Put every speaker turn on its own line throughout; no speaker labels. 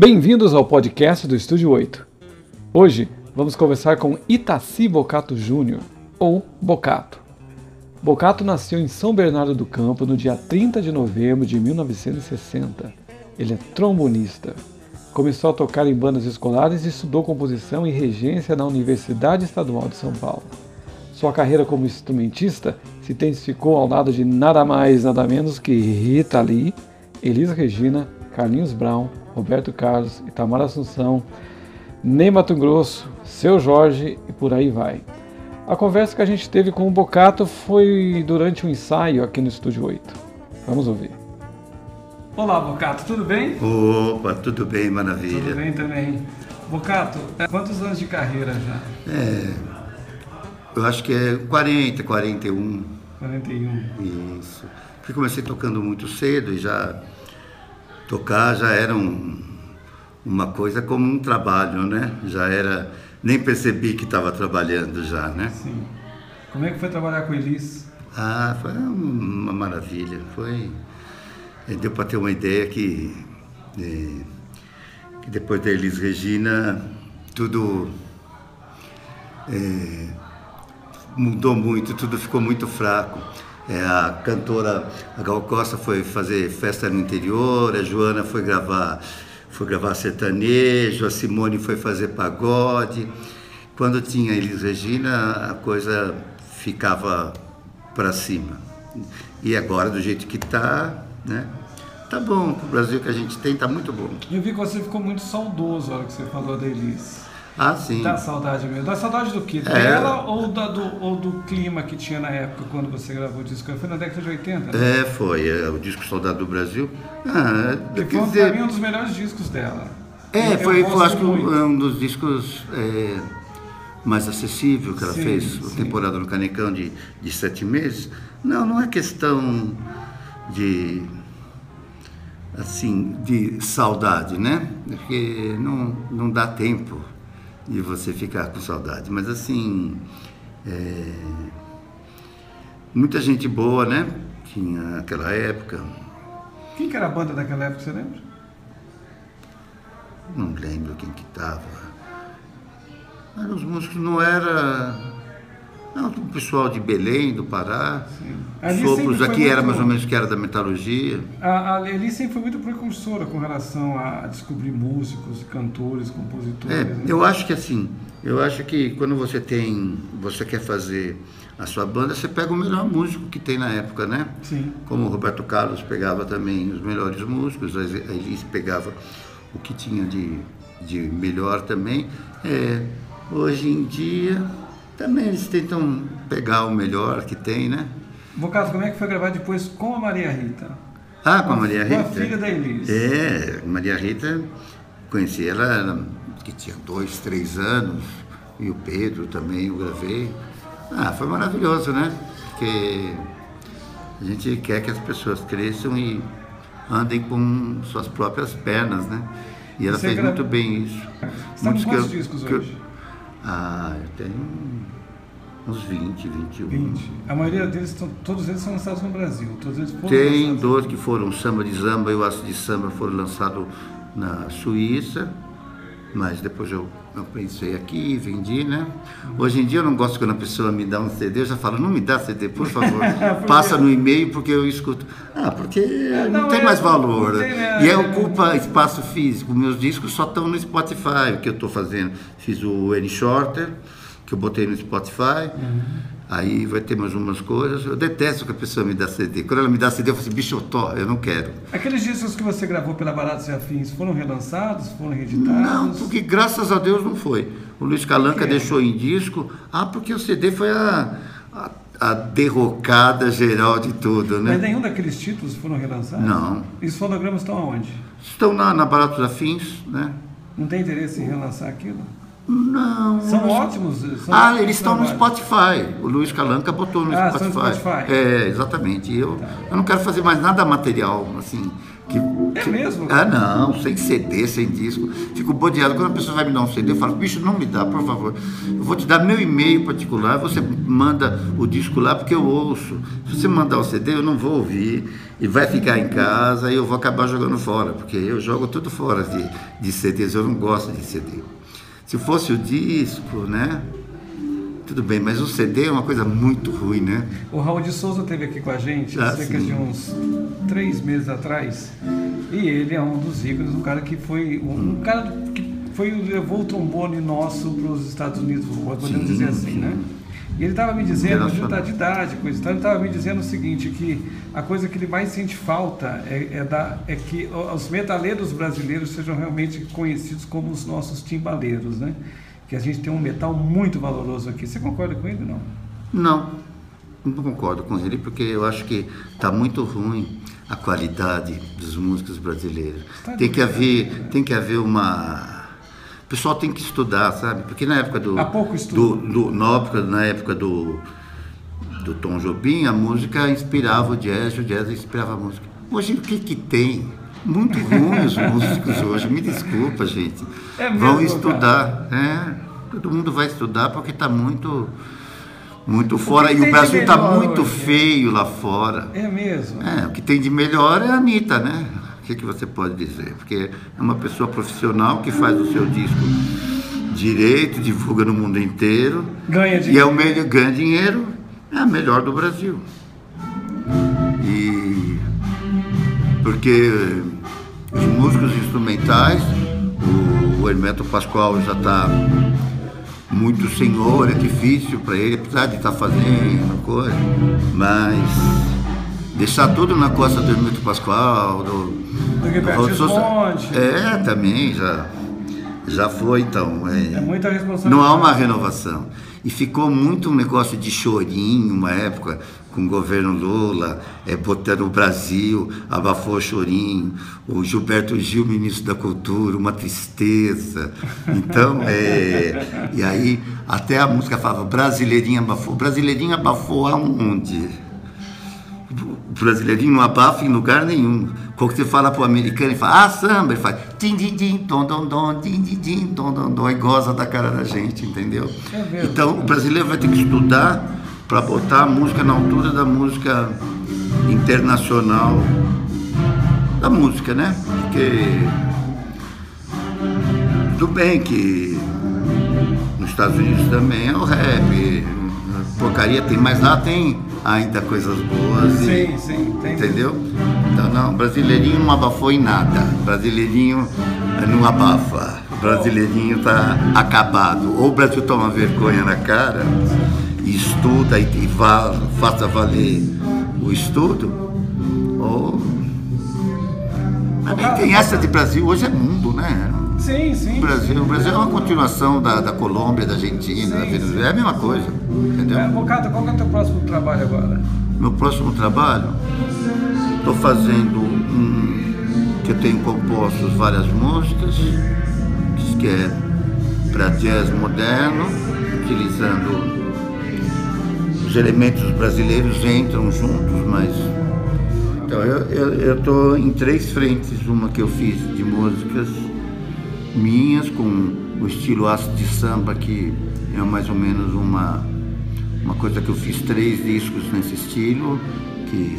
Bem-vindos ao podcast do Estúdio 8. Hoje vamos conversar com Itaci Bocato Júnior, ou Bocato. Bocato nasceu em São Bernardo do Campo no dia 30 de novembro de 1960. Ele é trombonista. Começou a tocar em bandas escolares e estudou composição e regência na Universidade Estadual de São Paulo. Sua carreira como instrumentista se intensificou ao lado de nada mais, nada menos que Rita Lee, Elis Regina, Carlinhos Brown, Roberto Carlos, Itamar Assunção, Ney Mato Grosso, Seu Jorge e por aí vai. A conversa que a gente teve com o Bocato foi durante um ensaio aqui no Estúdio 8. Vamos ouvir. Olá, Bocato, tudo bem?
Opa, tudo bem, maravilha.
Tudo bem também. Bocato, quantos anos de carreira já?
É, eu acho que é 40, 41.
41.
Isso. Porque comecei tocando muito cedo e já tocar já era um, uma coisa como um trabalho, né? Já era, nem percebi que estava trabalhando já, né?
Sim. Como é que foi trabalhar com Elis?
Ah, foi uma maravilha. Foi, é, deu para ter uma ideia que, é, que depois da Elis Regina tudo é, mudou muito, tudo ficou muito fraco. É, a cantora a Gal Costa foi fazer festa no interior, a Joana foi gravar, foi gravar sertanejo, a Simone foi fazer pagode. Quando tinha Elis Regina, a coisa ficava para cima. E agora, do jeito que está, né? Tá bom, o Brasil que a gente tem tá muito bom.
Eu vi que você ficou muito saudoso na hora que você falou da Elis.
Ah, sim.
Dá saudade mesmo. Dá saudade do quê? Dela ou, da, do, ou do clima que tinha na época quando você gravou o disco? Foi na década de 80,
né? É, foi. É, o disco Saudade do Brasil. Ah,
que foi dizer... pra mim um dos melhores discos dela.
É, eu, foi, eu acho que um dos discos é, mais acessível que ela sim, fez, sim. a temporada no Canecão de, de sete meses. Não, não é questão de assim, de saudade, né? Porque não, não dá tempo de você ficar com saudade. Mas assim, é... muita gente boa, né? Tinha naquela época.
Quem que era a banda daquela época, você lembra?
Não lembro quem que tava. Eram os músicos, não era não, o pessoal de Belém, do Pará. Sopros aqui muito... era mais ou menos que era da metalurgia.
A, a Eli sempre foi muito precursora com relação a descobrir músicos, cantores, compositores.
É, né? eu acho que assim, eu acho que quando você tem, você quer fazer a sua banda, você pega o melhor músico que tem na época, né?
Sim.
Como o Roberto Carlos pegava também os melhores músicos, a Elis pegava o que tinha de, de melhor também. É, hoje em dia também eles tentam pegar o melhor que tem, né?
Bocato, como é que foi gravar depois com a Maria Rita?
Ah, com a Maria Rita? Com
a filha da Elis.
É, Maria Rita, conheci ela, ela que tinha dois, três anos, e o Pedro também, eu gravei. Ah, foi maravilhoso, né? Porque a gente quer que as pessoas cresçam e andem com suas próprias pernas, né? E ela Você fez gra... muito bem isso.
Estão quantos eu, discos hoje?
Ah, eu tenho uns 20, 21.
20. A maioria deles, todos eles são lançados no Brasil. Todos eles
Tem dois que foram Samba de Zamba e o Aço de Samba foram lançados na Suíça, mas depois eu, eu pensei aqui, vendi, né? Hoje em dia eu não gosto quando a pessoa me dá um CD, eu já falo, não me dá CD, por favor. Passa no e-mail porque eu escuto. Ah, porque é, não, não, tem é, mais valor. Tem, né? E aí ocupa espaço físico. Meus discos só estão no Spotify, o que eu estou fazendo. Fiz o N Shorter, que eu botei no Spotify. Uhum. Aí vai ter mais umas coisas. Eu detesto que a pessoa me dá CD. Quando ela me dá CD, eu falo assim, bicho, eu, não quero.
Aqueles discos que você gravou pela Baratos e Afins foram relançados? Foram reeditados?
Não, porque graças a Deus não foi. O Luiz Calanca deixou em disco. Ah, porque o CD foi a, a, a, derrocada geral de tudo, né?
Mas nenhum daqueles títulos foram relançados?
Não.
E os fonogramas estão aonde?
Estão na, na Baratos Afins, né?
Não tem interesse em relançar aquilo?
Não.
São ótimos.
São ah, ótimos eles estão no Spotify. O Luiz Calanca botou no
ah,
Spotify.
No Spotify.
É, exatamente. Eu, tá. eu não quero fazer mais nada material, assim,
Que, é mesmo?
Ah, não, sem CD, sem disco. Fico bodeado. Quando a pessoa vai me dar um CD, eu falo, bicho, não me dá, por favor. Eu vou te dar meu e-mail particular, você manda o disco lá porque eu ouço. Se você mandar o CD, eu não vou ouvir. E vai ficar em casa e eu vou acabar jogando fora, porque eu jogo tudo fora de, de CDs, eu não gosto de CD. Se fosse o disco, né? Tudo bem, mas o CD é uma coisa muito ruim, né?
O Raul de Souza esteve aqui com a gente ah, cerca sim. de uns três meses atrás. E ele é um dos ícones, um cara que foi. Um, um cara que foi, levou o trombone nosso para os Estados Unidos, podemos sim, dizer assim, sim. né? E ele estava me dizendo, junto de idade, coisa então ele estava me dizendo o seguinte, que a coisa que ele mais sente falta é, é, da, é que os metaleiros brasileiros sejam realmente conhecidos como os nossos timbaleiros, né? que a gente tem um metal muito valoroso aqui. Você concorda com ele não?
Não, não concordo com ele porque eu acho que está muito ruim a qualidade dos músicos brasileiros. Tá tem que haver, tem que haver uma o pessoal tem que estudar, sabe? Porque na época do.
Há pouco estudo.
Do, do, na, época, na época do, do Tom Jobim, a música inspirava o jazz, o jazz inspirava a música. Hoje o que, que tem? Muito ruim os músicos hoje, me desculpa, gente. É mesmo, Vão estudar. É, todo mundo vai estudar porque está muito muito fora. E o Brasil está muito hoje? feio lá fora.
É mesmo?
É, o que tem de melhor é a Anitta, né? O que, que você pode dizer? Porque é uma pessoa profissional que faz o seu disco direito, divulga no mundo inteiro.
Ganha dinheiro.
E é o melhor, ganha dinheiro, é a melhor do Brasil. E porque os músicos instrumentais, o, o Hermeto Pascoal já está muito senhor, é difícil para ele, apesar de estar tá fazendo coisa, mas deixar tudo na costa do Hermeto Pascoal, do,
do, do
É, também já, já foi então.
É, é muita responsabilidade.
Não há uma renovação. E ficou muito um negócio de chorinho, uma época, com o governo Lula, é, botando o Brasil, abafou o chorinho, o Gilberto Gil, ministro da Cultura, uma tristeza. Então, é, e aí até a música falava, brasileirinha abafou. Brasileirinha abafou aonde? O brasileirinho não abafa em lugar nenhum. Quando você fala para o americano, ele fala, ah, samba, ele faz tim, tim, tim, tom, tom, tom, tim, tim, tim, tom, tom, tom, e goza da cara da gente, entendeu? É então, o brasileiro vai ter que estudar para botar a música na altura da música internacional, da música, né? Porque tudo bem que nos Estados Unidos também é o rap, porcaria tem, mas lá tem ainda coisas boas.
Sim, e, sim,
tem. Entendeu? Então, não, brasileirinho não abafou em nada. Brasileirinho não abafa. Brasileirinho tá acabado. Ou o Brasil toma vergonha na cara e estuda e, e vá, faça valer o estudo, ou. Mas tem essa de Brasil, hoje é mundo, né?
Sim, sim.
O Brasil, o Brasil é uma continuação da, da Colômbia, da Argentina, sim, da Venezuela, é a mesma coisa. Entendeu? É,
Bocata, qual é o teu próximo trabalho agora?
Meu próximo trabalho? Estou fazendo um. que eu tenho compostos várias músicas, que é para jazz moderno, utilizando os elementos brasileiros entram juntos, mas. Então, eu estou em três frentes, uma que eu fiz de músicas minhas, com o estilo ácido de samba, que é mais ou menos uma, uma coisa que eu fiz três discos nesse estilo, que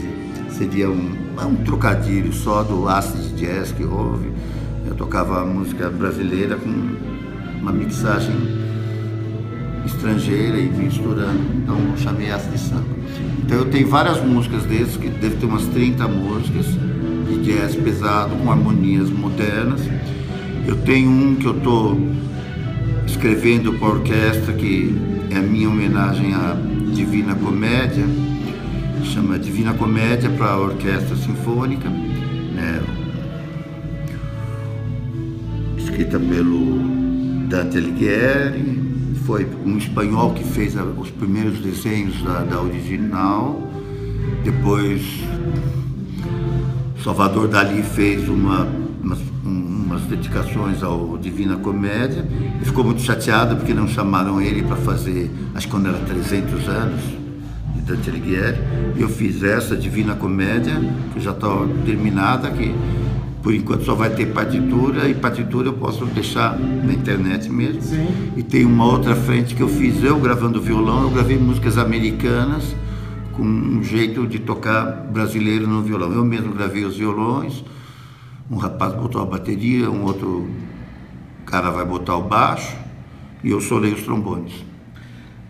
seria um, é um trocadilho só do ácido de jazz que houve. Eu tocava música brasileira com uma mixagem estrangeira e misturando, então eu chamei essa de samba. Então eu tenho várias músicas desses, que deve ter umas 30 músicas de jazz pesado com harmonias modernas. Eu tenho um que eu estou escrevendo para orquestra, que é a minha homenagem à Divina Comédia, chama Divina Comédia para a Orquestra Sinfônica, né? escrita pelo Dante Alighieri, foi um espanhol que fez os primeiros desenhos da, da original. Depois, Salvador Dali fez uma, dedicações ao Divina Comédia e ficou muito chateado porque não chamaram ele para fazer, acho que quando era 300 anos, de Dante Alighieri. E eu fiz essa Divina Comédia, que já está terminada, que Por enquanto só vai ter partitura e partitura eu posso deixar na internet mesmo.
Sim.
E tem uma outra frente que eu fiz eu gravando violão, eu gravei músicas americanas com um jeito de tocar brasileiro no violão. Eu mesmo gravei os violões, um rapaz botou a bateria, um outro cara vai botar o baixo e eu solei os trombones.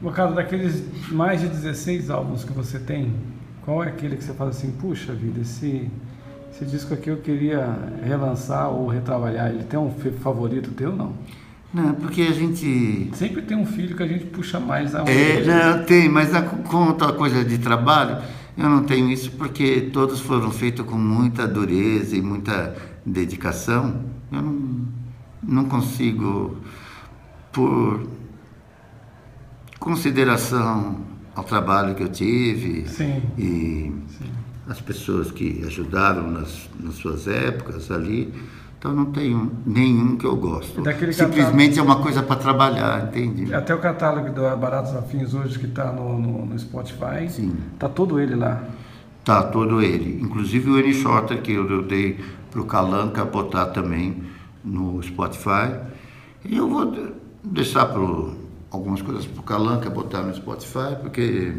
Bocado, daqueles mais de 16 álbuns que você tem, qual é aquele que você fala assim, puxa vida, esse, esse disco aqui eu queria relançar ou retrabalhar? Ele tem um favorito teu não?
Não, porque a gente.
Sempre tem um filho que a gente puxa mais a
É, não, tem, mas a, com a coisa de trabalho, eu não tenho isso porque todos foram feitos com muita dureza e muita dedicação. Eu não, não consigo, por consideração ao trabalho que eu tive
Sim.
e
Sim.
as pessoas que ajudaram nas, nas suas épocas ali. Então não tenho nenhum que eu gosto.
Daquele
Simplesmente é uma coisa para trabalhar, entende?
Até o catálogo do Baratos Afins hoje que está no, no, no, Spotify,
Sim.
tá todo ele lá.
Tá todo ele. Inclusive o N Shorter que eu, eu dei para o Calanca botar também no Spotify. E eu vou deixar pro, algumas coisas para o Calanca botar no Spotify, porque,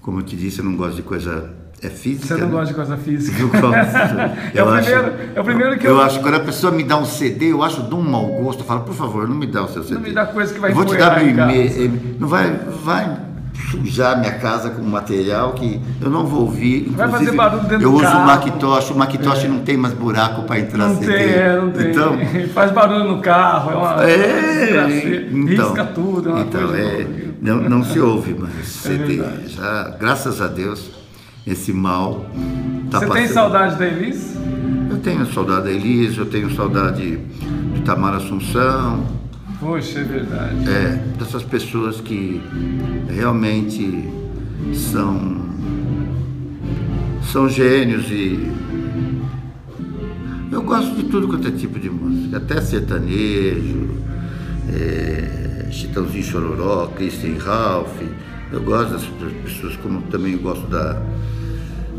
como eu te disse, eu não gosto de coisa é física.
Você não
né?
gosta de coisa física.
Eu gosto.
é, o
acho,
primeiro, é o primeiro que
eu...
eu.
acho que quando a pessoa me dá um CD, eu acho de um mau gosto. Eu falo, por favor, não me dá o seu CD.
Não me dá coisa que vai
eu Vou te dar e-mail. Não vai, vai sujar minha casa com material que eu não vou ouvir.
Vai fazer barulho dentro
eu
do
uso
carro.
o Macintosh. O Macintosh é. não tem mais buraco para entrar
não
CD.
Tem, é, não tem.
Então,
Faz barulho no carro. É uma.
É, então,
risca tudo. É uma
então
coisa
é, não, não se ouve mais CD. Já, graças a Deus, esse mal tá
Você
passando.
tem saudade da Elis?
Eu tenho saudade da Elis, eu tenho saudade de Tamara Assunção.
Poxa, é verdade.
É, dessas pessoas que realmente são são gênios e eu gosto de tudo quanto é tipo de música, até sertanejo, é, Chitãozinho Chororó, Christian Ralph. Eu gosto dessas pessoas, como também eu gosto da,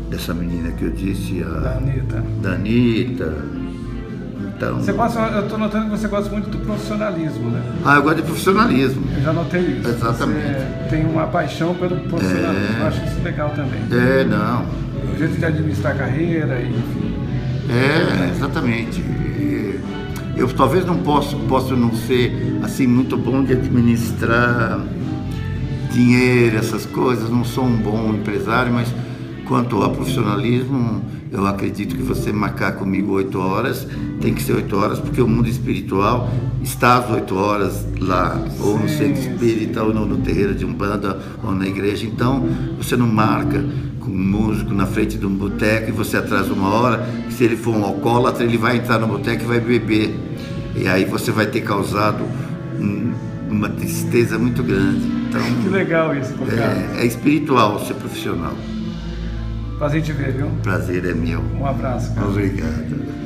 dessa menina que eu disse, a
Da Anitta.
Da Anitta. Então,
Você gosta, eu estou notando que você gosta muito do profissionalismo, né?
ah, eu gosto de profissionalismo.
Eu já notei isso.
Exatamente.
Você tem uma paixão pelo profissionalismo.
É.
Eu acho isso legal também.
É, não.
O jeito de administrar a carreira, e, enfim.
É, exatamente. Eu talvez não posso, posso não ser assim muito bom de administrar dinheiro, essas coisas, não sou um bom empresário, mas quanto ao profissionalismo, eu acredito que você marcar comigo oito horas, tem que ser oito horas, porque o mundo espiritual está às oito horas lá, ou no centro espírita, ou no, no terreiro de Umbanda, ou na igreja. Então, você não marca com um músico na frente de um boteco e você atrasa uma hora, se ele for um alcoólatra, ele vai entrar no boteco e vai beber. E aí você vai ter causado um- uma tristeza muito grande. Então,
Que legal isso,
é, é espiritual ser profissional.
Prazer te ver, viu?
Prazer é meu.
Um abraço, cara.
Obrigado.